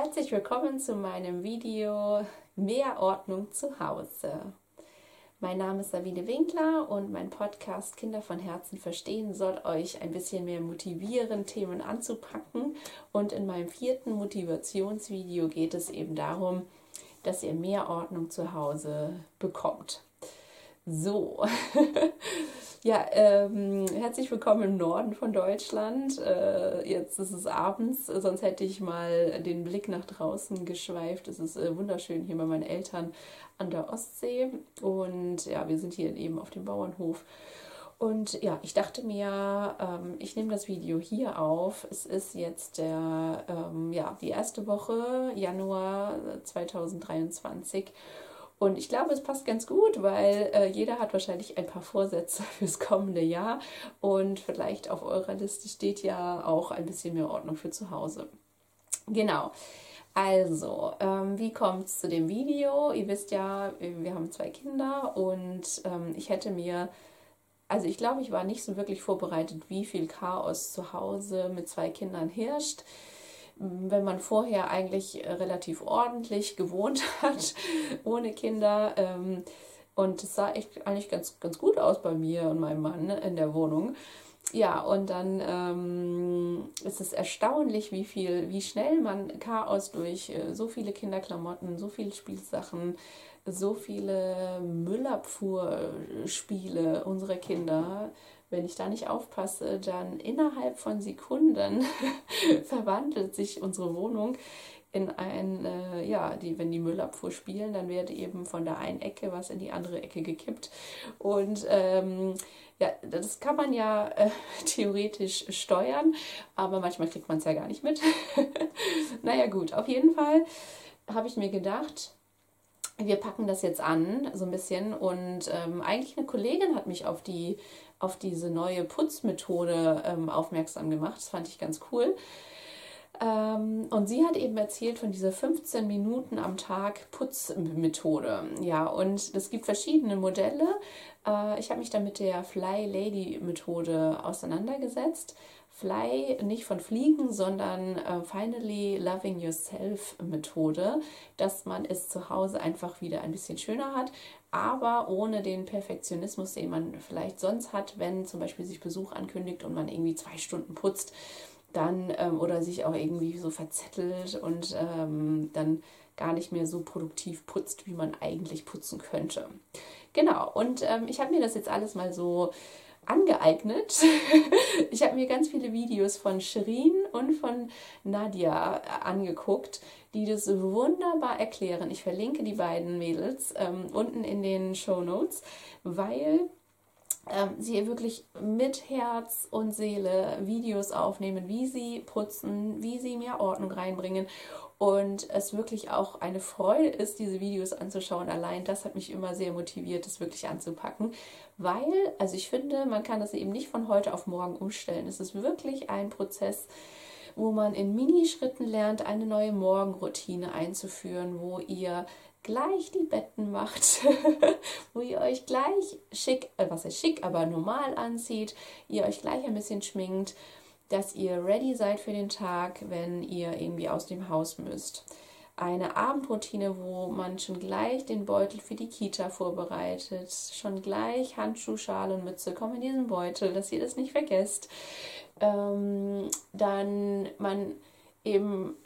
Herzlich willkommen zu meinem Video Mehr Ordnung zu Hause. Mein Name ist Sabine Winkler und mein Podcast Kinder von Herzen verstehen soll euch ein bisschen mehr motivieren, Themen anzupacken. Und in meinem vierten Motivationsvideo geht es eben darum, dass ihr mehr Ordnung zu Hause bekommt. So, ja, ähm, herzlich willkommen im Norden von Deutschland. Äh, jetzt ist es abends, sonst hätte ich mal den Blick nach draußen geschweift. Es ist äh, wunderschön hier bei meinen Eltern an der Ostsee und ja, wir sind hier eben auf dem Bauernhof. Und ja, ich dachte mir, ähm, ich nehme das Video hier auf. Es ist jetzt der, ähm, ja, die erste Woche, Januar 2023. Und ich glaube, es passt ganz gut, weil äh, jeder hat wahrscheinlich ein paar Vorsätze fürs kommende Jahr und vielleicht auf eurer Liste steht ja auch ein bisschen mehr Ordnung für zu Hause. Genau. Also, ähm, wie kommt es zu dem Video? Ihr wisst ja, wir haben zwei Kinder und ähm, ich hätte mir, also ich glaube, ich war nicht so wirklich vorbereitet, wie viel Chaos zu Hause mit zwei Kindern herrscht wenn man vorher eigentlich äh, relativ ordentlich gewohnt hat, ohne Kinder. Ähm, und es sah echt eigentlich ganz, ganz gut aus bei mir und meinem Mann in der Wohnung. Ja, und dann ähm, ist es erstaunlich, wie viel, wie schnell man Chaos durch äh, so viele Kinderklamotten, so viele Spielsachen, so viele Müllabfuhrspiele unserer Kinder wenn ich da nicht aufpasse, dann innerhalb von Sekunden verwandelt sich unsere Wohnung in ein, äh, ja, die, wenn die Müllabfuhr spielen, dann wird eben von der einen Ecke was in die andere Ecke gekippt. Und ähm, ja, das kann man ja äh, theoretisch steuern, aber manchmal kriegt man es ja gar nicht mit. naja, gut, auf jeden Fall habe ich mir gedacht, wir packen das jetzt an, so ein bisschen. Und ähm, eigentlich eine Kollegin hat mich auf die auf diese neue Putzmethode ähm, aufmerksam gemacht. Das fand ich ganz cool. Ähm, und sie hat eben erzählt von dieser 15 Minuten am Tag Putzmethode. Ja, und es gibt verschiedene Modelle. Äh, ich habe mich da mit der Fly Lady Methode auseinandergesetzt. Fly nicht von Fliegen, sondern äh, Finally Loving Yourself Methode, dass man es zu Hause einfach wieder ein bisschen schöner hat, aber ohne den Perfektionismus, den man vielleicht sonst hat, wenn zum Beispiel sich Besuch ankündigt und man irgendwie zwei Stunden putzt, dann ähm, oder sich auch irgendwie so verzettelt und ähm, dann gar nicht mehr so produktiv putzt, wie man eigentlich putzen könnte. Genau, und ähm, ich habe mir das jetzt alles mal so angeeignet. ich habe mir ganz viele Videos von Shirin und von Nadia angeguckt, die das wunderbar erklären. Ich verlinke die beiden Mädels ähm, unten in den Show Notes, weil ähm, sie wirklich mit Herz und Seele Videos aufnehmen, wie sie putzen, wie sie mehr Ordnung reinbringen und es wirklich auch eine Freude ist, diese Videos anzuschauen. Allein das hat mich immer sehr motiviert, das wirklich anzupacken, weil, also ich finde, man kann das eben nicht von heute auf morgen umstellen. Es ist wirklich ein Prozess, wo man in Minischritten lernt, eine neue Morgenroutine einzuführen, wo ihr gleich die Betten macht, wo ihr euch gleich schick, äh, was ist schick, aber normal anzieht, ihr euch gleich ein bisschen schminkt dass ihr ready seid für den Tag, wenn ihr irgendwie aus dem Haus müsst. Eine Abendroutine, wo man schon gleich den Beutel für die Kita vorbereitet, schon gleich Handschuh, Schal und Mütze kommen in diesen Beutel, dass ihr das nicht vergesst. Ähm, dann man eben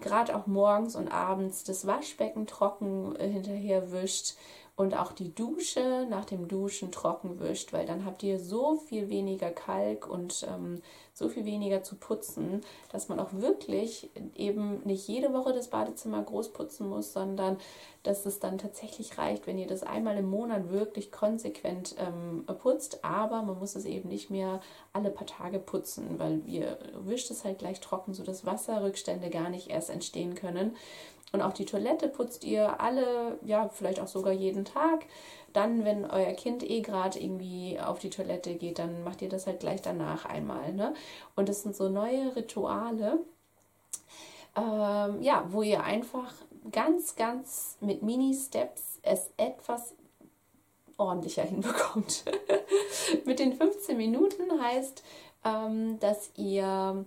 gerade auch morgens und abends das Waschbecken trocken äh, hinterher wischt und auch die Dusche nach dem Duschen trocken wischt, weil dann habt ihr so viel weniger Kalk und ähm, so viel weniger zu putzen, dass man auch wirklich eben nicht jede Woche das Badezimmer groß putzen muss, sondern dass es dann tatsächlich reicht, wenn ihr das einmal im Monat wirklich konsequent ähm, putzt. Aber man muss es eben nicht mehr alle paar Tage putzen, weil ihr wischt es halt gleich trocken, sodass Wasserrückstände gar nicht erst entstehen können. Und auch die Toilette putzt ihr alle, ja, vielleicht auch sogar jeden Tag. Dann, wenn euer Kind eh gerade irgendwie auf die Toilette geht, dann macht ihr das halt gleich danach einmal. Ne? Und das sind so neue Rituale, ähm, ja, wo ihr einfach ganz, ganz mit Mini-Steps es etwas ordentlicher hinbekommt. mit den 15 Minuten heißt, ähm, dass ihr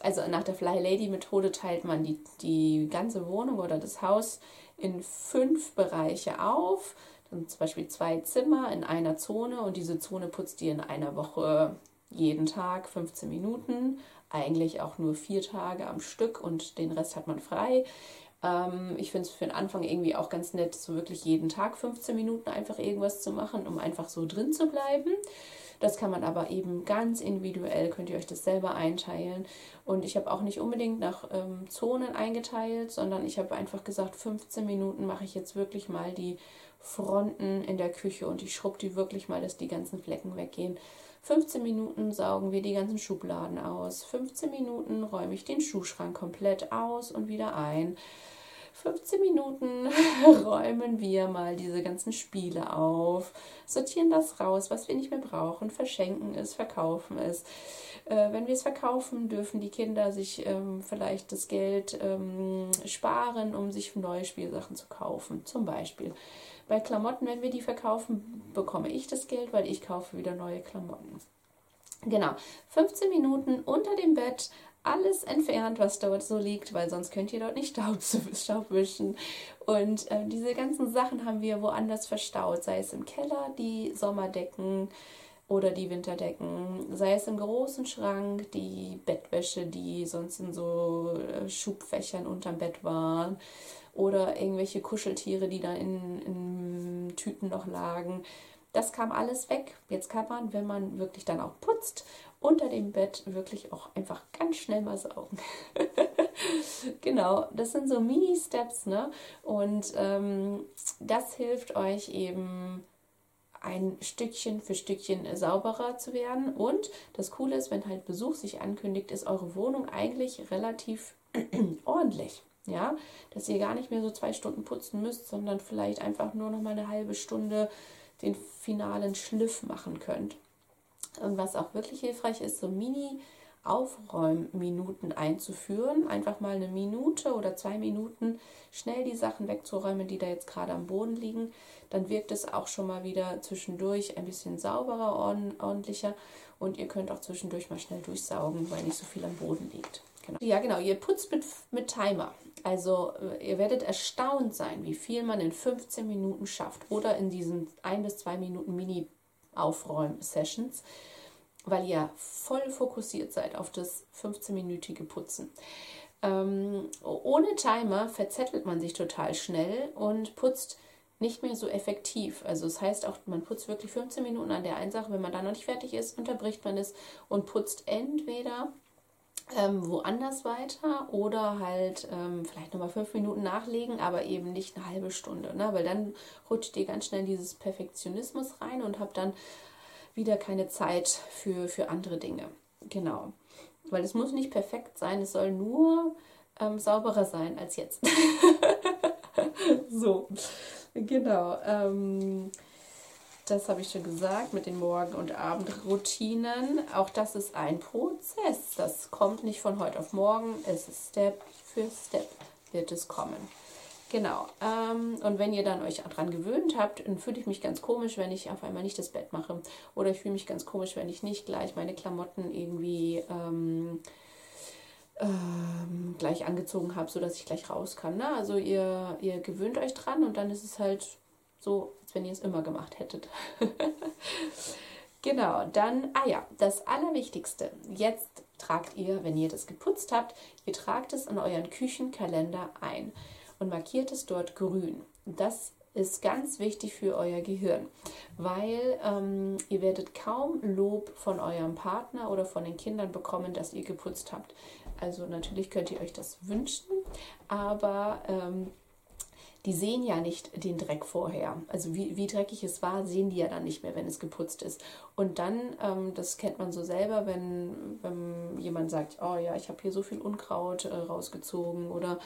also nach der Fly Lady Methode teilt man die, die ganze Wohnung oder das Haus in fünf Bereiche auf. Dann zum Beispiel zwei Zimmer in einer Zone und diese Zone putzt ihr in einer Woche jeden Tag 15 Minuten. Eigentlich auch nur vier Tage am Stück und den Rest hat man frei. Ähm, ich finde es für den Anfang irgendwie auch ganz nett, so wirklich jeden Tag 15 Minuten einfach irgendwas zu machen, um einfach so drin zu bleiben. Das kann man aber eben ganz individuell, könnt ihr euch das selber einteilen. Und ich habe auch nicht unbedingt nach ähm, Zonen eingeteilt, sondern ich habe einfach gesagt, 15 Minuten mache ich jetzt wirklich mal die Fronten in der Küche und ich schrubbe die wirklich mal, dass die ganzen Flecken weggehen. 15 Minuten saugen wir die ganzen Schubladen aus. 15 Minuten räume ich den Schuhschrank komplett aus und wieder ein. 15 Minuten räumen wir mal diese ganzen Spiele auf, sortieren das raus, was wir nicht mehr brauchen, verschenken es, verkaufen es. Äh, wenn wir es verkaufen, dürfen die Kinder sich ähm, vielleicht das Geld ähm, sparen, um sich neue Spielsachen zu kaufen. Zum Beispiel bei Klamotten, wenn wir die verkaufen, bekomme ich das Geld, weil ich kaufe wieder neue Klamotten. Genau, 15 Minuten unter dem Bett alles entfernt, was dort so liegt, weil sonst könnt ihr dort nicht Staub, Staub wischen. Und äh, diese ganzen Sachen haben wir woanders verstaut, sei es im Keller, die Sommerdecken oder die Winterdecken, sei es im großen Schrank, die Bettwäsche, die sonst in so äh, Schubfächern unterm Bett waren oder irgendwelche Kuscheltiere, die da in, in Tüten noch lagen. Das kam alles weg. Jetzt kann man, wenn man wirklich dann auch putzt, unter dem Bett wirklich auch einfach ganz schnell mal saugen. genau, das sind so Mini-Steps, ne? Und ähm, das hilft euch eben ein Stückchen für Stückchen sauberer zu werden. Und das Coole ist, wenn halt Besuch sich ankündigt, ist eure Wohnung eigentlich relativ ordentlich. Ja, dass ihr gar nicht mehr so zwei Stunden putzen müsst, sondern vielleicht einfach nur noch mal eine halbe Stunde den finalen Schliff machen könnt. Und was auch wirklich hilfreich ist, so Mini- Aufräumminuten einzuführen. Einfach mal eine Minute oder zwei Minuten schnell die Sachen wegzuräumen, die da jetzt gerade am Boden liegen. Dann wirkt es auch schon mal wieder zwischendurch ein bisschen sauberer, ordentlicher und ihr könnt auch zwischendurch mal schnell durchsaugen, weil nicht so viel am Boden liegt. Genau. Ja, genau, ihr putzt mit, mit Timer. Also äh, ihr werdet erstaunt sein, wie viel man in 15 Minuten schafft oder in diesen ein bis zwei Minuten Mini-Aufräum-Sessions, weil ihr voll fokussiert seid auf das 15-minütige Putzen. Ähm, ohne Timer verzettelt man sich total schnell und putzt nicht mehr so effektiv. Also das heißt auch, man putzt wirklich 15 Minuten an der einen Sache. Wenn man dann noch nicht fertig ist, unterbricht man es und putzt entweder ähm, woanders weiter oder halt ähm, vielleicht nochmal fünf Minuten nachlegen, aber eben nicht eine halbe Stunde, ne? weil dann rutscht ihr ganz schnell in dieses Perfektionismus rein und habt dann wieder keine Zeit für, für andere Dinge. Genau. Weil es muss nicht perfekt sein, es soll nur ähm, sauberer sein als jetzt. so, genau. Ähm, das habe ich schon gesagt mit den Morgen- und Abendroutinen. Auch das ist ein Prozess. Das kommt nicht von heute auf morgen. Es ist Step für Step wird es kommen. Genau. Ähm, und wenn ihr dann euch daran gewöhnt habt, dann fühle ich mich ganz komisch, wenn ich auf einmal nicht das Bett mache. Oder ich fühle mich ganz komisch, wenn ich nicht gleich meine Klamotten irgendwie ähm, ähm, gleich angezogen habe, sodass ich gleich raus kann. Ne? Also ihr, ihr gewöhnt euch dran und dann ist es halt so, als wenn ihr es immer gemacht hättet. genau, dann, ah ja, das Allerwichtigste. Jetzt tragt ihr, wenn ihr das geputzt habt, ihr tragt es in euren Küchenkalender ein und markiert es dort grün. Das ist ganz wichtig für euer Gehirn, weil ähm, ihr werdet kaum Lob von eurem Partner oder von den Kindern bekommen, dass ihr geputzt habt. Also natürlich könnt ihr euch das wünschen, aber ähm, die sehen ja nicht den Dreck vorher. Also wie, wie dreckig es war, sehen die ja dann nicht mehr, wenn es geputzt ist. Und dann, ähm, das kennt man so selber, wenn, wenn jemand sagt, oh ja, ich habe hier so viel Unkraut äh, rausgezogen oder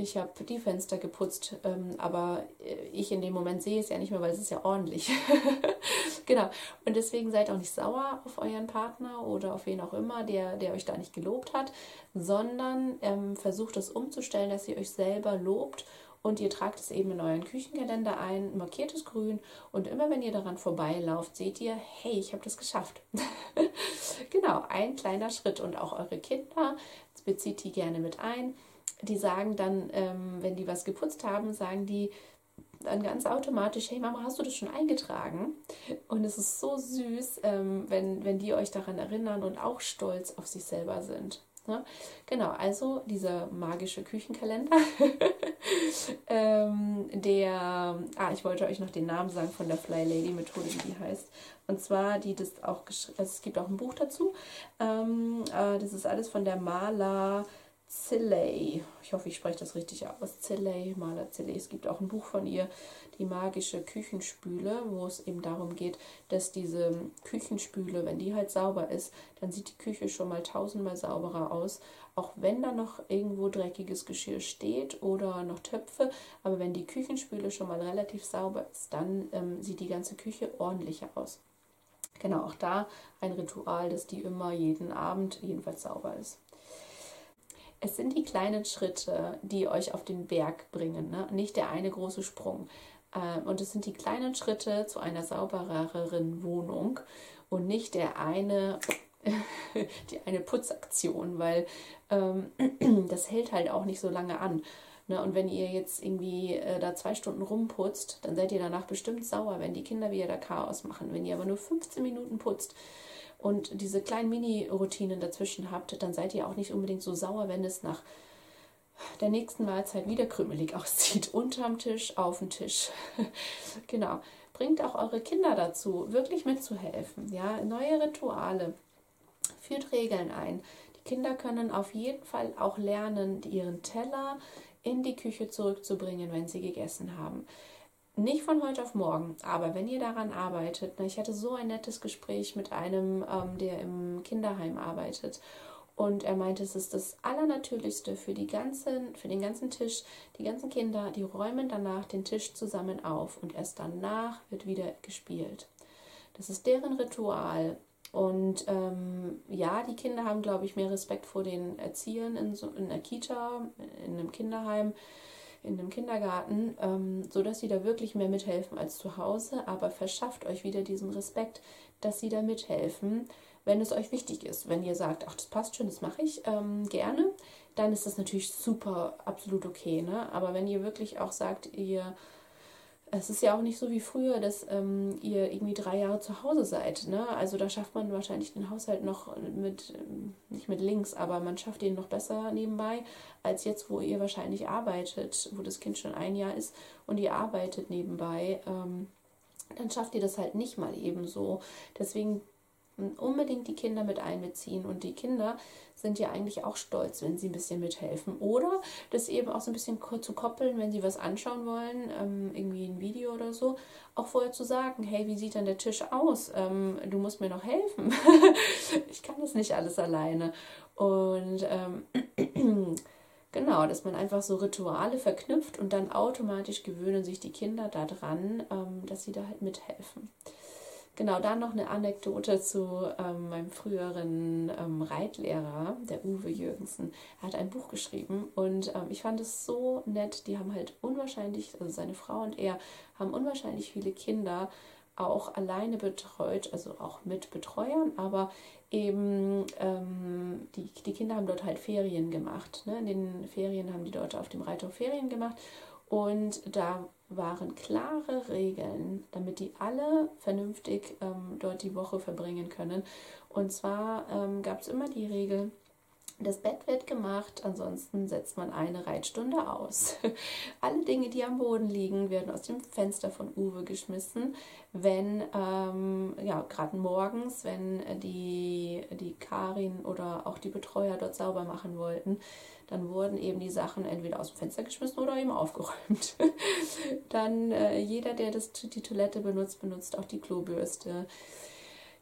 ich habe die Fenster geputzt, ähm, aber äh, ich in dem Moment sehe es ja nicht mehr, weil es ist ja ordentlich. genau. Und deswegen seid auch nicht sauer auf euren Partner oder auf wen auch immer, der, der euch da nicht gelobt hat, sondern ähm, versucht es umzustellen, dass ihr euch selber lobt und ihr tragt es eben in euren Küchenkalender ein, markiert es grün und immer wenn ihr daran vorbeilauft, seht ihr, hey, ich habe das geschafft. genau, ein kleiner Schritt und auch eure Kinder bezieht die gerne mit ein. Die sagen dann, ähm, wenn die was geputzt haben, sagen die, dann ganz automatisch, hey Mama, hast du das schon eingetragen? Und es ist so süß, ähm, wenn, wenn die euch daran erinnern und auch stolz auf sich selber sind. Ne? Genau, also dieser magische Küchenkalender, ähm, der, ah, ich wollte euch noch den Namen sagen von der Fly Lady Methode, wie die heißt. Und zwar, die das auch also es gibt auch ein Buch dazu. Ähm, äh, das ist alles von der Maler Zilley. Ich hoffe, ich spreche das richtig aus. Zilley, Maler Zilley. Es gibt auch ein Buch von ihr, die magische Küchenspüle, wo es eben darum geht, dass diese Küchenspüle, wenn die halt sauber ist, dann sieht die Küche schon mal tausendmal sauberer aus. Auch wenn da noch irgendwo dreckiges Geschirr steht oder noch Töpfe, aber wenn die Küchenspüle schon mal relativ sauber ist, dann ähm, sieht die ganze Küche ordentlicher aus. Genau, auch da ein Ritual, dass die immer jeden Abend jedenfalls sauber ist. Es sind die kleinen Schritte, die euch auf den Berg bringen, ne? nicht der eine große Sprung. Ähm, und es sind die kleinen Schritte zu einer saubereren Wohnung und nicht der eine, die eine Putzaktion, weil ähm, das hält halt auch nicht so lange an. Ne? Und wenn ihr jetzt irgendwie äh, da zwei Stunden rumputzt, dann seid ihr danach bestimmt sauer, wenn die Kinder wieder da Chaos machen. Wenn ihr aber nur 15 Minuten putzt, und diese kleinen Mini-Routinen dazwischen habt, dann seid ihr auch nicht unbedingt so sauer, wenn es nach der nächsten Mahlzeit wieder krümelig aussieht. Unterm Tisch, auf dem Tisch. genau. Bringt auch eure Kinder dazu, wirklich mitzuhelfen. Ja, neue Rituale. Führt Regeln ein. Die Kinder können auf jeden Fall auch lernen, ihren Teller in die Küche zurückzubringen, wenn sie gegessen haben. Nicht von heute auf morgen, aber wenn ihr daran arbeitet, ne, ich hatte so ein nettes Gespräch mit einem, ähm, der im Kinderheim arbeitet. Und er meinte, es ist das Allernatürlichste für, die ganzen, für den ganzen Tisch. Die ganzen Kinder, die räumen danach den Tisch zusammen auf und erst danach wird wieder gespielt. Das ist deren Ritual. Und ähm, ja, die Kinder haben, glaube ich, mehr Respekt vor den Erziehern in, so, in der Kita, in einem Kinderheim in einem Kindergarten, ähm, so dass sie da wirklich mehr mithelfen als zu Hause, aber verschafft euch wieder diesen Respekt, dass sie da mithelfen, wenn es euch wichtig ist. Wenn ihr sagt, ach, das passt schon, das mache ich ähm, gerne, dann ist das natürlich super, absolut okay. Ne? Aber wenn ihr wirklich auch sagt, ihr es ist ja auch nicht so wie früher, dass ähm, ihr irgendwie drei Jahre zu Hause seid. Ne? Also da schafft man wahrscheinlich den Haushalt noch mit, ähm, nicht mit links, aber man schafft ihn noch besser nebenbei, als jetzt, wo ihr wahrscheinlich arbeitet, wo das Kind schon ein Jahr ist und ihr arbeitet nebenbei. Ähm, dann schafft ihr das halt nicht mal ebenso. Deswegen unbedingt die Kinder mit einbeziehen. Und die Kinder sind ja eigentlich auch stolz, wenn sie ein bisschen mithelfen. Oder das eben auch so ein bisschen zu koppeln, wenn sie was anschauen wollen, ähm, irgendwie ein Video oder so, auch vorher zu sagen, hey, wie sieht dann der Tisch aus? Ähm, du musst mir noch helfen. ich kann das nicht alles alleine. Und ähm, genau, dass man einfach so Rituale verknüpft und dann automatisch gewöhnen sich die Kinder daran, ähm, dass sie da halt mithelfen. Genau, dann noch eine Anekdote zu ähm, meinem früheren ähm, Reitlehrer, der Uwe Jürgensen. Er hat ein Buch geschrieben und ähm, ich fand es so nett. Die haben halt unwahrscheinlich, also seine Frau und er haben unwahrscheinlich viele Kinder auch alleine betreut, also auch mit Betreuern, aber eben ähm, die, die Kinder haben dort halt Ferien gemacht. Ne? In den Ferien haben die dort auf dem Reithof Ferien gemacht und da waren klare Regeln, damit die alle vernünftig ähm, dort die Woche verbringen können. Und zwar ähm, gab es immer die Regel, das Bett wird gemacht, ansonsten setzt man eine Reitstunde aus. Alle Dinge, die am Boden liegen, werden aus dem Fenster von Uwe geschmissen, wenn, ähm, ja, gerade morgens, wenn die, die Karin oder auch die Betreuer dort sauber machen wollten, dann wurden eben die Sachen entweder aus dem Fenster geschmissen oder eben aufgeräumt. dann äh, jeder, der das, die Toilette benutzt, benutzt auch die Klobürste.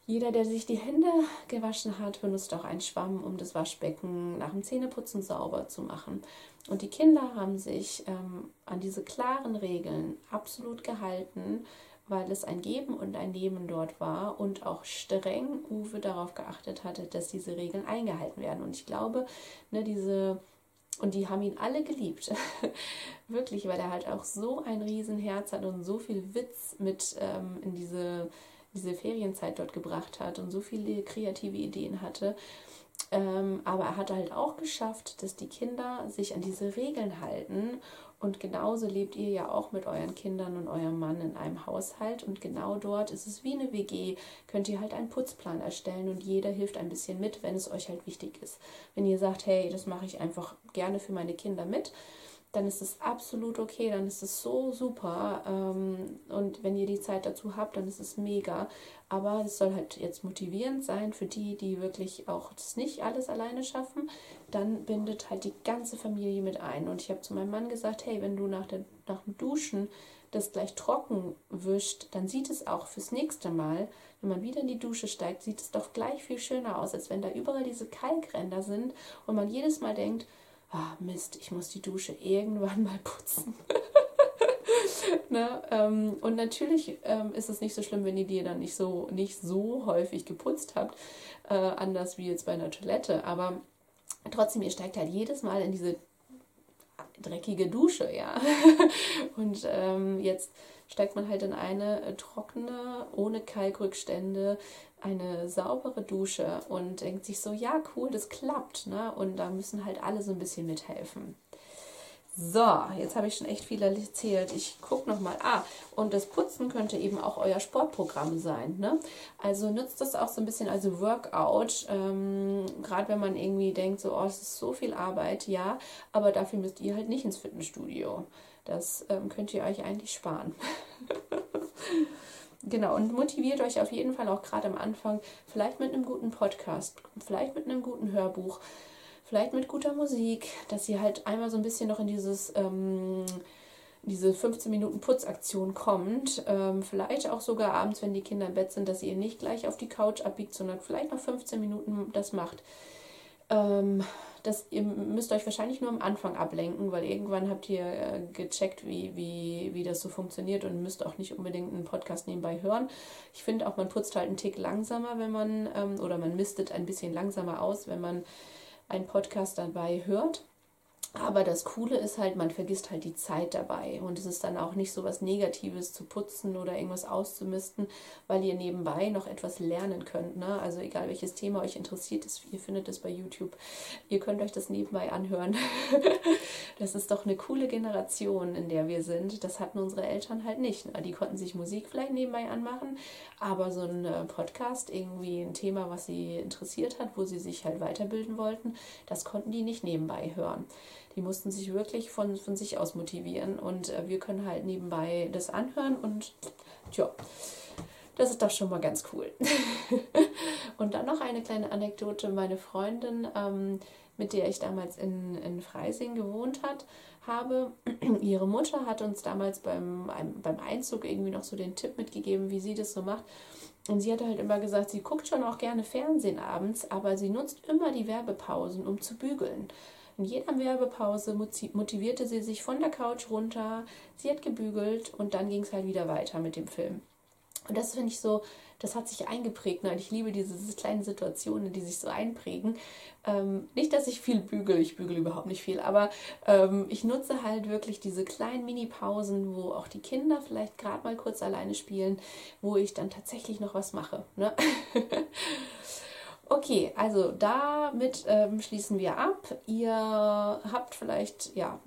Jeder, der sich die Hände gewaschen hat, benutzt auch einen Schwamm, um das Waschbecken nach dem Zähneputzen sauber zu machen. Und die Kinder haben sich ähm, an diese klaren Regeln absolut gehalten, weil es ein Geben und ein Nehmen dort war und auch streng Uwe darauf geachtet hatte, dass diese Regeln eingehalten werden. Und ich glaube, ne, diese Und die haben ihn alle geliebt. Wirklich, weil er halt auch so ein Riesenherz hat und so viel Witz mit ähm, in diese, diese Ferienzeit dort gebracht hat und so viele kreative Ideen hatte. Ähm, aber er hat halt auch geschafft, dass die Kinder sich an diese Regeln halten. Und genauso lebt ihr ja auch mit euren Kindern und eurem Mann in einem Haushalt. Und genau dort ist es wie eine WG. Könnt ihr halt einen Putzplan erstellen und jeder hilft ein bisschen mit, wenn es euch halt wichtig ist. Wenn ihr sagt, hey, das mache ich einfach gerne für meine Kinder mit, dann ist es absolut okay, dann ist es so super. Ähm, und wenn ihr die Zeit dazu habt, dann ist es mega. Aber es soll halt jetzt motivierend sein für die, die wirklich auch das nicht alles alleine schaffen. Dann bindet halt die ganze Familie mit ein. Und ich habe zu meinem Mann gesagt, hey, wenn du nach, der, nach dem Duschen das gleich trocken wischt, dann sieht es auch fürs nächste Mal, wenn man wieder in die Dusche steigt, sieht es doch gleich viel schöner aus, als wenn da überall diese Kalkränder sind und man jedes Mal denkt, ah Mist, ich muss die Dusche irgendwann mal putzen. ne? ähm, und natürlich ähm, ist es nicht so schlimm, wenn ihr die dann nicht so, nicht so häufig geputzt habt, äh, anders wie jetzt bei einer Toilette. Aber trotzdem, ihr steigt halt jedes Mal in diese dreckige Dusche, ja. und ähm, jetzt steigt man halt in eine trockene, ohne Kalkrückstände, eine saubere Dusche und denkt sich so, ja, cool, das klappt. Ne? Und da müssen halt alle so ein bisschen mithelfen. So, jetzt habe ich schon echt viel erzählt. Ich gucke nochmal. Ah, und das Putzen könnte eben auch euer Sportprogramm sein. Ne? Also nutzt das auch so ein bisschen als Workout. Ähm, Gerade wenn man irgendwie denkt, so, oh, es ist so viel Arbeit. Ja, aber dafür müsst ihr halt nicht ins Fitnessstudio. Das ähm, könnt ihr euch eigentlich sparen. Genau, und motiviert euch auf jeden Fall auch gerade am Anfang, vielleicht mit einem guten Podcast, vielleicht mit einem guten Hörbuch, vielleicht mit guter Musik, dass ihr halt einmal so ein bisschen noch in dieses, ähm, diese 15 Minuten Putzaktion kommt. Ähm, vielleicht auch sogar abends, wenn die Kinder im Bett sind, dass ihr nicht gleich auf die Couch abbiegt, sondern vielleicht noch 15 Minuten das macht. Ähm, das, ihr müsst euch wahrscheinlich nur am Anfang ablenken, weil irgendwann habt ihr äh, gecheckt, wie, wie, wie das so funktioniert und müsst auch nicht unbedingt einen Podcast nebenbei hören. Ich finde auch, man putzt halt einen Tick langsamer, wenn man, ähm, oder man mistet ein bisschen langsamer aus, wenn man einen Podcast dabei hört. Aber das Coole ist halt, man vergisst halt die Zeit dabei und es ist dann auch nicht so was Negatives zu putzen oder irgendwas auszumisten, weil ihr nebenbei noch etwas lernen könnt. Ne? Also egal welches Thema euch interessiert, ist, ihr findet es bei YouTube. Ihr könnt euch das nebenbei anhören. das ist doch eine coole Generation, in der wir sind. Das hatten unsere Eltern halt nicht. Ne? Die konnten sich Musik vielleicht nebenbei anmachen, aber so ein äh, Podcast, irgendwie ein Thema, was sie interessiert hat, wo sie sich halt weiterbilden wollten, das konnten die nicht nebenbei hören. Die mussten sich wirklich von, von sich aus motivieren und äh, wir können halt nebenbei das anhören und tja, das ist doch schon mal ganz cool. und dann noch eine kleine Anekdote. Meine Freundin, ähm, mit der ich damals in, in Freising gewohnt hat, habe, ihre Mutter hat uns damals beim, beim Einzug irgendwie noch so den Tipp mitgegeben, wie sie das so macht. Und sie hat halt immer gesagt, sie guckt schon auch gerne Fernsehen abends, aber sie nutzt immer die Werbepausen, um zu bügeln. In jeder Werbepause motivierte sie sich von der Couch runter, sie hat gebügelt und dann ging es halt wieder weiter mit dem Film. Und das finde ich so, das hat sich eingeprägt. Ne? Und ich liebe diese kleinen Situationen, die sich so einprägen. Ähm, nicht, dass ich viel bügele, ich bügele überhaupt nicht viel, aber ähm, ich nutze halt wirklich diese kleinen Mini-Pausen, wo auch die Kinder vielleicht gerade mal kurz alleine spielen, wo ich dann tatsächlich noch was mache. Ne? Okay, also damit ähm, schließen wir ab. Ihr habt vielleicht ja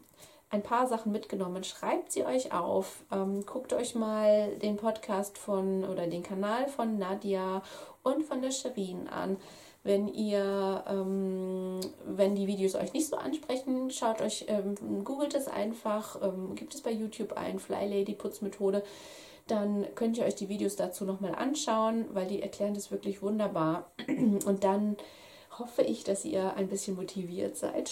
ein paar Sachen mitgenommen. Schreibt sie euch auf. Ähm, guckt euch mal den Podcast von oder den Kanal von Nadia und von der Shirin an. Wenn ihr, ähm, wenn die Videos euch nicht so ansprechen, schaut euch, ähm, googelt es einfach, ähm, gibt es bei YouTube ein Fly Lady Putzmethode dann könnt ihr euch die Videos dazu nochmal anschauen, weil die erklären das wirklich wunderbar. Und dann hoffe ich, dass ihr ein bisschen motiviert seid,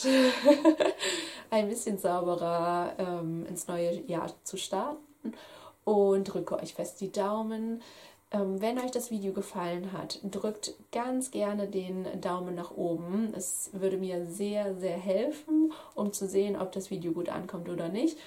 ein bisschen sauberer ähm, ins neue Jahr zu starten. Und drücke euch fest die Daumen. Ähm, wenn euch das Video gefallen hat, drückt ganz gerne den Daumen nach oben. Es würde mir sehr, sehr helfen, um zu sehen, ob das Video gut ankommt oder nicht.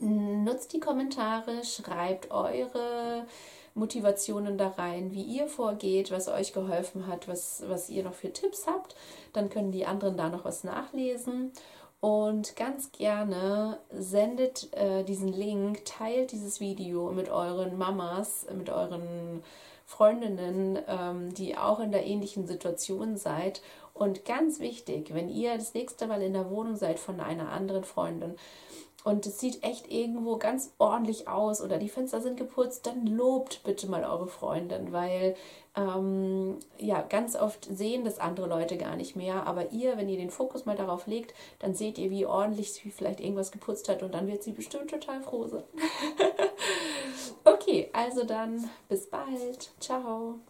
Nutzt die Kommentare, schreibt eure Motivationen da rein, wie ihr vorgeht, was euch geholfen hat, was, was ihr noch für Tipps habt. Dann können die anderen da noch was nachlesen. Und ganz gerne sendet äh, diesen Link, teilt dieses Video mit euren Mamas, mit euren Freundinnen, ähm, die auch in der ähnlichen Situation seid. Und ganz wichtig, wenn ihr das nächste Mal in der Wohnung seid von einer anderen Freundin, und es sieht echt irgendwo ganz ordentlich aus oder die Fenster sind geputzt, dann lobt bitte mal eure Freundin, weil ähm, ja, ganz oft sehen das andere Leute gar nicht mehr, aber ihr, wenn ihr den Fokus mal darauf legt, dann seht ihr, wie ordentlich sie vielleicht irgendwas geputzt hat und dann wird sie bestimmt total froh sein. okay, also dann bis bald. Ciao.